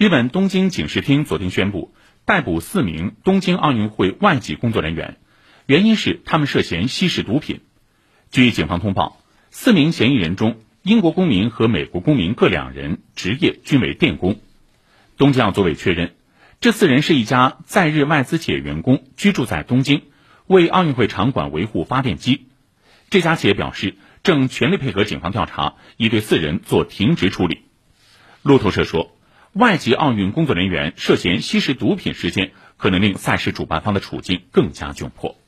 日本东京警视厅昨天宣布逮捕四名东京奥运会外籍工作人员，原因是他们涉嫌吸食毒品。据警方通报，四名嫌疑人中，英国公民和美国公民各两人，职业均为电工。东京奥组委确认，这四人是一家在日外资企业员工，居住在东京，为奥运会场馆维护发电机。这家企业表示，正全力配合警方调查，已对四人做停职处理。路透社说，外籍奥运工作人员涉嫌吸食毒品事件，可能令赛事主办方的处境更加窘迫。